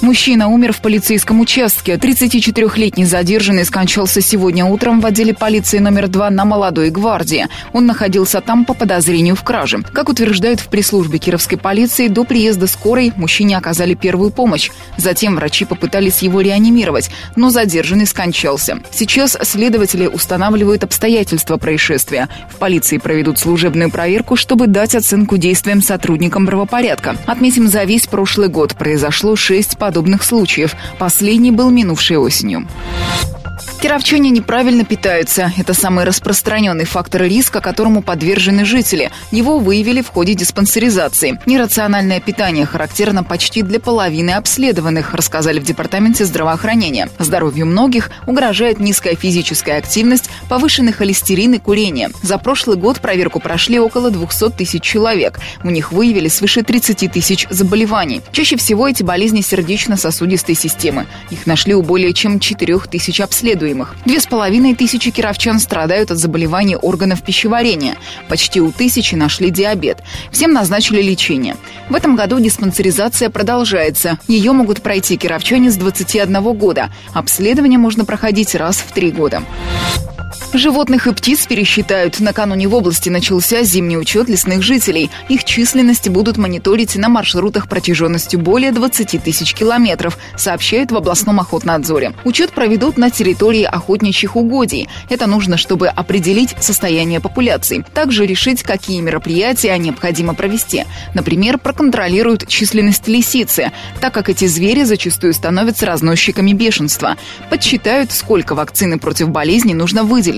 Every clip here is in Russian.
Мужчина умер в полицейском участке. 34-летний задержанный скончался сегодня утром в отделе полиции номер 2 на Молодой гвардии. Он находился там по подозрению в краже. Как утверждают в пресс-службе кировской полиции, до приезда скорой мужчине оказали первую помощь. Затем врачи попытались его реанимировать, но задержанный скончался. Сейчас следователи устанавливают обстоятельства происшествия. В полиции проведут служебную проверку, чтобы дать оценку действиям сотрудникам правопорядка. Отметим, за весь прошлый год произошло шесть подобных случаев. Последний был минувшей осенью. Кировчане неправильно питаются. Это самый распространенный фактор риска, которому подвержены жители. Его выявили в ходе диспансеризации. Нерациональное питание характерно почти для половины обследованных, рассказали в Департаменте здравоохранения. Здоровью многих угрожает низкая физическая активность, повышенный холестерин и курение. За прошлый год проверку прошли около 200 тысяч человек. У них выявили свыше 30 тысяч заболеваний. Чаще всего эти болезни сердечно-сосудистой системы. Их нашли у более чем 4 тысяч обследуемых. Две с половиной тысячи кировчан страдают от заболеваний органов пищеварения. Почти у тысячи нашли диабет. Всем назначили лечение. В этом году диспансеризация продолжается. Ее могут пройти кировчане с 21 года. Обследование можно проходить раз в три года. Животных и птиц пересчитают. Накануне в области начался зимний учет лесных жителей. Их численности будут мониторить на маршрутах протяженностью более 20 тысяч километров, сообщают в областном охотнадзоре. Учет проведут на территории охотничьих угодий. Это нужно, чтобы определить состояние популяции. Также решить, какие мероприятия необходимо провести. Например, проконтролируют численность лисицы, так как эти звери зачастую становятся разносчиками бешенства. Подсчитают, сколько вакцины против болезни нужно выделить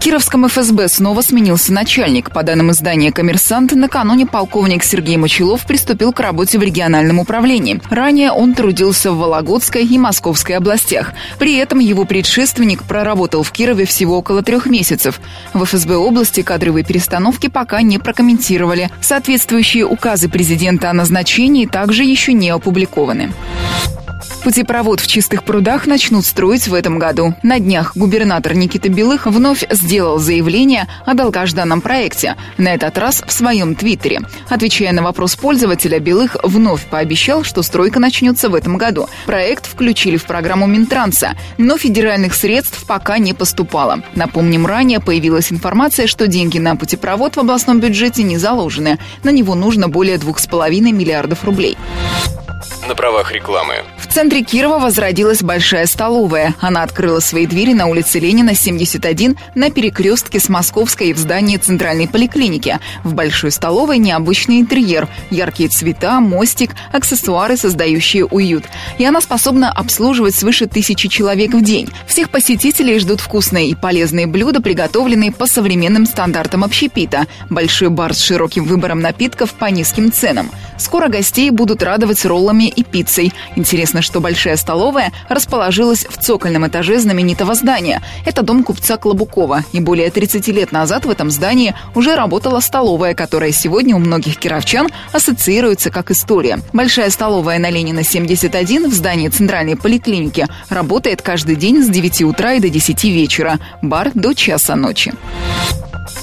Кировском ФСБ снова сменился начальник. По данным издания «Коммерсант», накануне полковник Сергей Мочелов приступил к работе в региональном управлении. Ранее он трудился в Вологодской и Московской областях. При этом его предшественник проработал в Кирове всего около трех месяцев. В ФСБ области кадровые перестановки пока не прокомментировали. Соответствующие указы президента о назначении также еще не опубликованы. Путепровод в чистых прудах начнут строить в этом году. На днях губернатор Никита Белых вновь сделал заявление о долгожданном проекте, на этот раз в своем твиттере. Отвечая на вопрос пользователя, Белых вновь пообещал, что стройка начнется в этом году. Проект включили в программу Минтранса, но федеральных средств пока не поступало. Напомним, ранее появилась информация, что деньги на путепровод в областном бюджете не заложены. На него нужно более 2,5 миллиардов рублей на правах рекламы. В центре Кирова возродилась большая столовая. Она открыла свои двери на улице Ленина, 71, на перекрестке с Московской в здании Центральной поликлиники. В большой столовой необычный интерьер, яркие цвета, мостик, аксессуары, создающие уют. И она способна обслуживать свыше тысячи человек в день. Всех посетителей ждут вкусные и полезные блюда, приготовленные по современным стандартам общепита. Большой бар с широким выбором напитков по низким ценам. Скоро гостей будут радовать роллами и пиццей. Интересно, что большая столовая расположилась в цокольном этаже знаменитого здания. Это дом купца Клобукова. И более 30 лет назад в этом здании уже работала столовая, которая сегодня у многих кировчан ассоциируется как история. Большая столовая на Ленина 71 в здании Центральной поликлиники работает каждый день с 9 утра и до 10 вечера. Бар до часа ночи.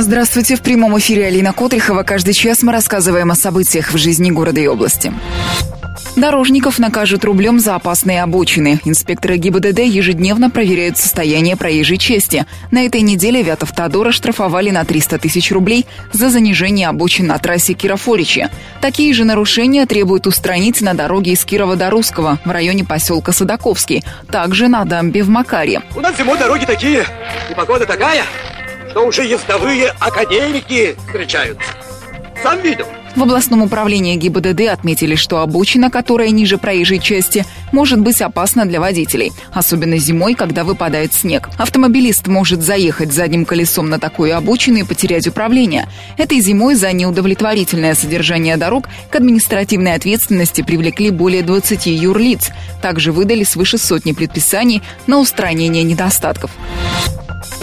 Здравствуйте. В прямом эфире Алина Котрихова. Каждый час мы рассказываем о событиях в жизни города и области. Дорожников накажут рублем за опасные обочины. Инспекторы ГИБДД ежедневно проверяют состояние проезжей части. На этой неделе Вятов-Тодора штрафовали на 300 тысяч рублей за занижение обочин на трассе Кирово-Форичи. Такие же нарушения требуют устранить на дороге из Кирова до Русского в районе поселка Садаковский, также на дамбе в Макаре. У нас зимой дороги такие, и погода такая, что уже ездовые академики встречаются. Сам видел. В областном управлении ГИБДД отметили, что обочина, которая ниже проезжей части, может быть опасна для водителей, особенно зимой, когда выпадает снег. Автомобилист может заехать задним колесом на такую обочину и потерять управление. Этой зимой за неудовлетворительное содержание дорог к административной ответственности привлекли более 20 юрлиц. Также выдали свыше сотни предписаний на устранение недостатков.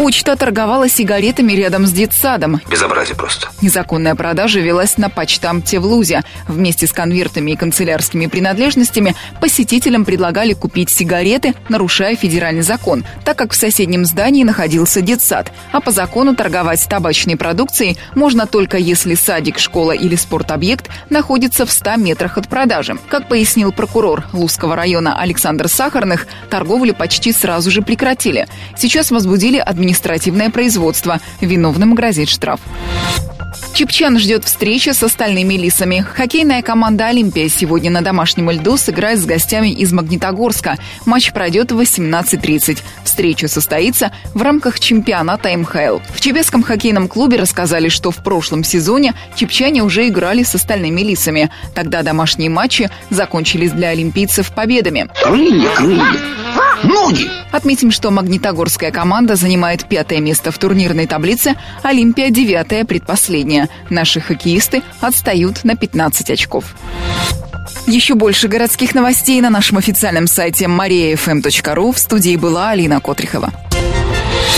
Почта торговала сигаретами рядом с детсадом. Безобразие просто. Незаконная продажа велась на почтамте в Лузе. Вместе с конвертами и канцелярскими принадлежностями посетителям предлагали купить сигареты, нарушая федеральный закон, так как в соседнем здании находился детсад. А по закону торговать табачной продукцией можно только если садик, школа или спортобъект находится в 100 метрах от продажи. Как пояснил прокурор Лузского района Александр Сахарных, торговлю почти сразу же прекратили. Сейчас возбудили административное административное производство. Виновным грозит штраф. Чепчан ждет встречи с остальными лисами. Хоккейная команда «Олимпия» сегодня на домашнем льду сыграет с гостями из Магнитогорска. Матч пройдет в 18.30. Встреча состоится в рамках чемпионата МХЛ. В Чебецком хоккейном клубе рассказали, что в прошлом сезоне чепчане уже играли с остальными лисами. Тогда домашние матчи закончились для олимпийцев победами. Крылья, крылья, ноги! Отметим, что магнитогорская команда занимает пятое место в турнирной таблице, Олимпия девятое, предпоследняя. Наши хоккеисты отстают на 15 очков. Еще больше городских новостей на нашем официальном сайте mariafm.ru. В студии была Алина Котрихова.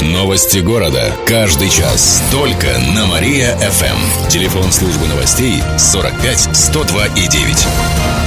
Новости города. Каждый час. Только на Мария-ФМ. Телефон службы новостей 45 102 и 9.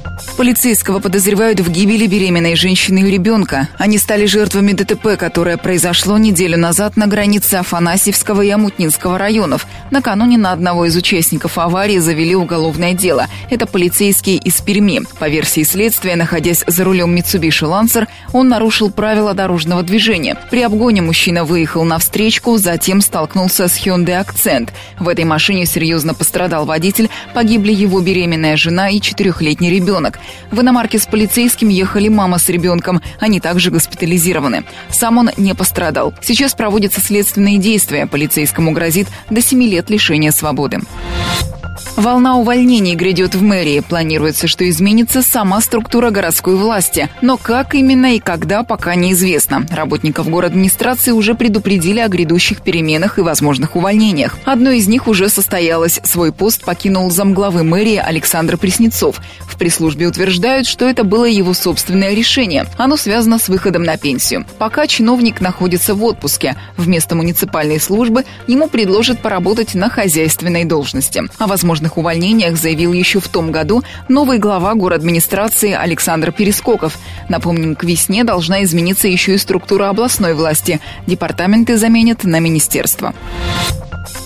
Полицейского подозревают в гибели беременной женщины и ребенка. Они стали жертвами ДТП, которое произошло неделю назад на границе Афанасьевского и Амутнинского районов. Накануне на одного из участников аварии завели уголовное дело. Это полицейский из Перми. По версии следствия, находясь за рулем Mitsubishi Lancer, он нарушил правила дорожного движения. При обгоне мужчина выехал на встречку, затем столкнулся с Hyundai Accent. В этой машине серьезно пострадал водитель, погибли его беременная жена и четырехлетний ребенок. В иномарке с полицейским ехали мама с ребенком. Они также госпитализированы. Сам он не пострадал. Сейчас проводятся следственные действия. Полицейскому грозит до 7 лет лишения свободы. Волна увольнений грядет в мэрии. Планируется, что изменится сама структура городской власти. Но как именно и когда, пока неизвестно. Работников администрации уже предупредили о грядущих переменах и возможных увольнениях. Одно из них уже состоялось. Свой пост покинул замглавы мэрии Александр Преснецов. В пресс-службе утверждают, что это было его собственное решение. Оно связано с выходом на пенсию. Пока чиновник находится в отпуске. Вместо муниципальной службы ему предложат поработать на хозяйственной должности. О возможных увольнениях заявил еще в том году новый глава администрации Александр Перескоков. Напомним, к весне должна измениться еще и структура областной власти. Департаменты заменят на министерство.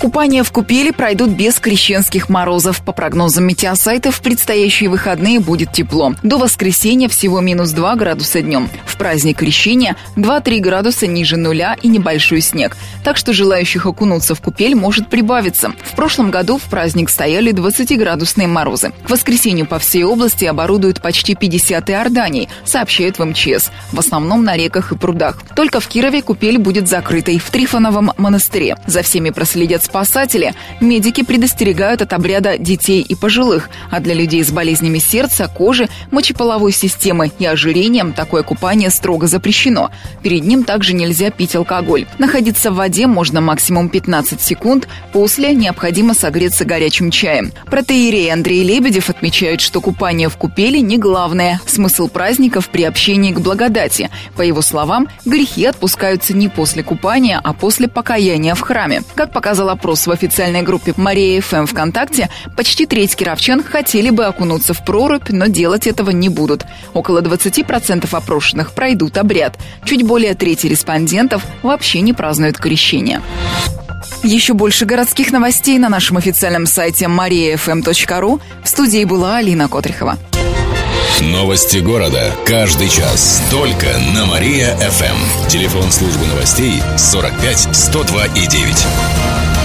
Купания в купели пройдут без крещенских морозов. По прогнозам метеосайтов, в предстоящие выходные будет тепло. До воскресенья всего минус 2 градуса днем. В праздник крещения 2-3 градуса ниже нуля и небольшой снег. Так что желающих окунуться в купель может прибавиться. В прошлом году в праздник стояли 20-градусные морозы. К воскресенью по всей области оборудуют почти 50 иорданий, сообщает в МЧС. В основном на реках и прудах. Только в Кирове купель будет закрытой в Трифоновом монастыре. За всеми проследят спасатели, медики предостерегают от обряда детей и пожилых, а для людей с болезнями сердца, кожи, мочеполовой системы и ожирением такое купание строго запрещено. Перед ним также нельзя пить алкоголь. Находиться в воде можно максимум 15 секунд, после необходимо согреться горячим чаем. Протеерей Андрей Лебедев отмечает, что купание в купели не главное. Смысл праздника в приобщении к благодати. По его словам, грехи отпускаются не после купания, а после покаяния в храме. Как показал опрос в официальной группе Мария ФМ ВКонтакте, почти треть кировчан хотели бы окунуться в прорубь, но делать этого не будут. Около 20% опрошенных пройдут обряд. Чуть более трети респондентов вообще не празднуют крещение. Еще больше городских новостей на нашем официальном сайте mariafm.ru. В студии была Алина Котрихова. Новости города. Каждый час. Только на Мария-ФМ. Телефон службы новостей 45 102 и 9.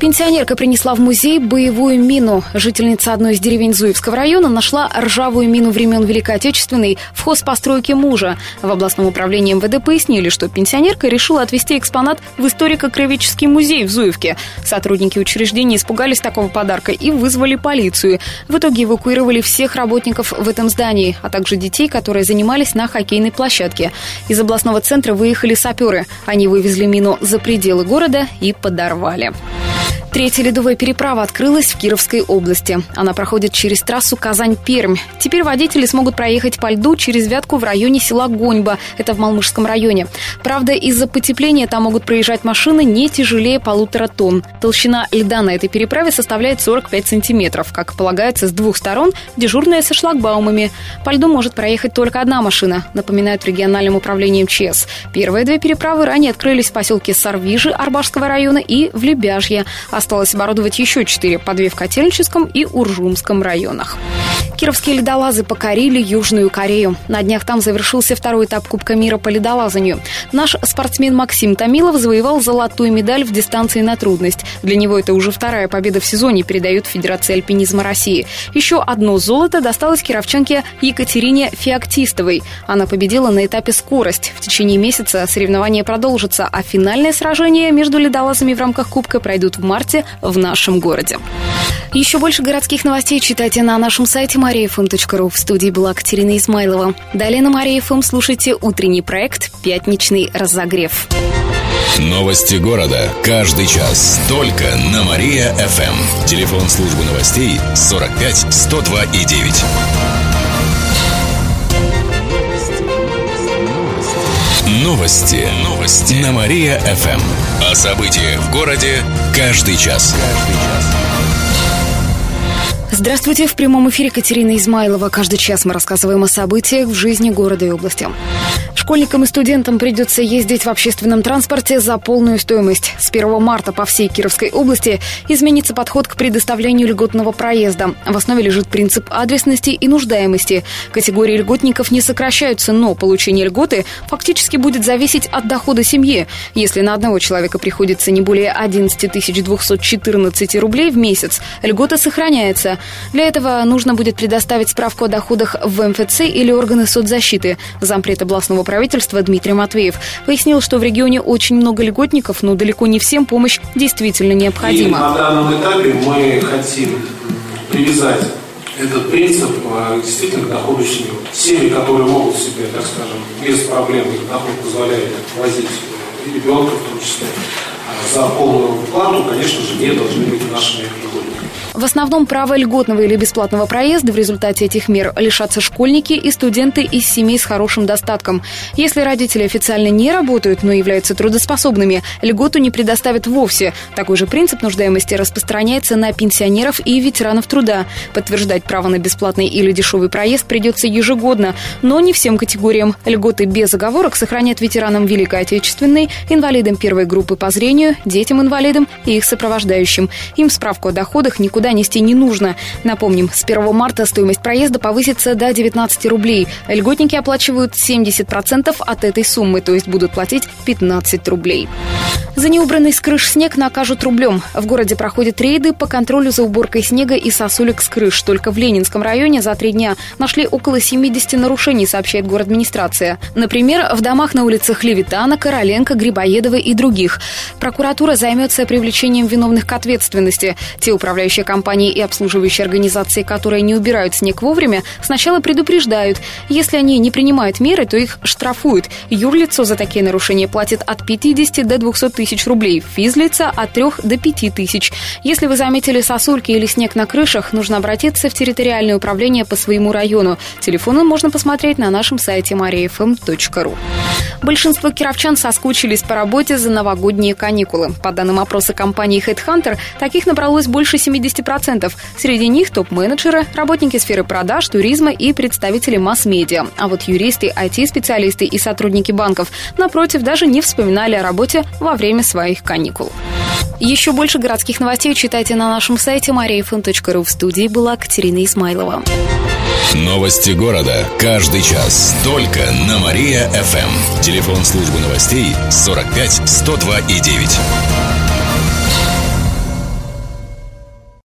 Пенсионерка принесла в музей боевую мину. Жительница одной из деревень Зуевского района нашла ржавую мину времен Великой Отечественной в хозпостройке мужа. В областном управлении МВД пояснили, что пенсионерка решила отвезти экспонат в историко-кровеческий музей в Зуевке. Сотрудники учреждения испугались такого подарка и вызвали полицию. В итоге эвакуировали всех работников в этом здании, а также детей, которые занимались на хоккейной площадке. Из областного центра выехали саперы. Они вывезли мину за пределы города и подорвали. Третья ледовая переправа открылась в Кировской области. Она проходит через трассу Казань-Пермь. Теперь водители смогут проехать по льду через Вятку в районе села Гоньба. Это в Малмышском районе. Правда, из-за потепления там могут проезжать машины не тяжелее полутора тонн. Толщина льда на этой переправе составляет 45 сантиметров. Как полагается, с двух сторон дежурная со шлагбаумами. По льду может проехать только одна машина, напоминают в региональном управлении МЧС. Первые две переправы ранее открылись в поселке Сарвижи Арбашского района и в Лебяжье. Осталось оборудовать еще четыре, по две в Котельническом и Уржумском районах. Кировские ледолазы покорили Южную Корею. На днях там завершился второй этап Кубка мира по ледолазанию. Наш спортсмен Максим Томилов завоевал золотую медаль в дистанции на трудность. Для него это уже вторая победа в сезоне, передают Федерация альпинизма России. Еще одно золото досталось кировчанке Екатерине Феоктистовой. Она победила на этапе скорость. В течение месяца соревнования продолжатся, а финальное сражение между ледолазами в рамках Кубка пройдут в марте в нашем городе. Еще больше городских новостей читайте на нашем сайте mariafm.ru. В студии была Катерина Измайлова. Далее на Мария.фм слушайте утренний проект «Пятничный разогрев». Новости города. Каждый час. Только на Мария-ФМ. Телефон службы новостей 45 102 и 9. Новости. Новости. На Мария-ФМ. О событиях в городе каждый час. Каждый час. Здравствуйте, в прямом эфире Катерина Измайлова. Каждый час мы рассказываем о событиях в жизни города и области. Школьникам и студентам придется ездить в общественном транспорте за полную стоимость. С 1 марта по всей Кировской области изменится подход к предоставлению льготного проезда. В основе лежит принцип адресности и нуждаемости. Категории льготников не сокращаются, но получение льготы фактически будет зависеть от дохода семьи. Если на одного человека приходится не более 11 214 рублей в месяц, льгота сохраняется. Для этого нужно будет предоставить справку о доходах в МФЦ или органы соцзащиты. Зампред областного правительства Дмитрий Матвеев пояснил, что в регионе очень много льготников, но далеко не всем помощь действительно необходима. И на данном этапе мы хотим привязать этот принцип э, действительно к доходу семьи. Семьи, которые могут себе, так скажем, без проблем, их доход позволяет возить и ребенка в том числе, а за полную плату, конечно же, не должны быть нашими льготниками. В основном право льготного или бесплатного проезда в результате этих мер лишатся школьники и студенты из семей с хорошим достатком. Если родители официально не работают, но являются трудоспособными, льготу не предоставят вовсе. Такой же принцип нуждаемости распространяется на пенсионеров и ветеранов труда. Подтверждать право на бесплатный или дешевый проезд придется ежегодно, но не всем категориям. Льготы без оговорок сохранят ветеранам Великой Отечественной, инвалидам первой группы по зрению, детям-инвалидам и их сопровождающим. Им справку о доходах никуда никуда нести не нужно. Напомним, с 1 марта стоимость проезда повысится до 19 рублей. Льготники оплачивают 70% от этой суммы, то есть будут платить 15 рублей. За неубранный с крыш снег накажут рублем. В городе проходят рейды по контролю за уборкой снега и сосулек с крыш. Только в Ленинском районе за три дня нашли около 70 нарушений, сообщает город администрация. Например, в домах на улицах Левитана, Короленко, Грибоедова и других. Прокуратура займется привлечением виновных к ответственности. Те управляющие компании и обслуживающие организации, которые не убирают снег вовремя, сначала предупреждают. Если они не принимают меры, то их штрафуют. Юрлицо за такие нарушения платит от 50 до 200 тысяч рублей, физлица от 3 до 5 тысяч. Если вы заметили сосульки или снег на крышах, нужно обратиться в территориальное управление по своему району. Телефоны можно посмотреть на нашем сайте mariafm.ru. Большинство кировчан соскучились по работе за новогодние каникулы. По данным опроса компании Headhunter, таких набралось больше 70%. Среди них топ-менеджеры, работники сферы продаж, туризма и представители масс-медиа. А вот юристы, IT-специалисты и сотрудники банков, напротив, даже не вспоминали о работе во время своих каникул. Еще больше городских новостей читайте на нашем сайте mariafm.ru. В студии была Катерина Исмайлова. Новости города. Каждый час. Только на Мария-ФМ. Телефон службы новостей 45 102 и 9.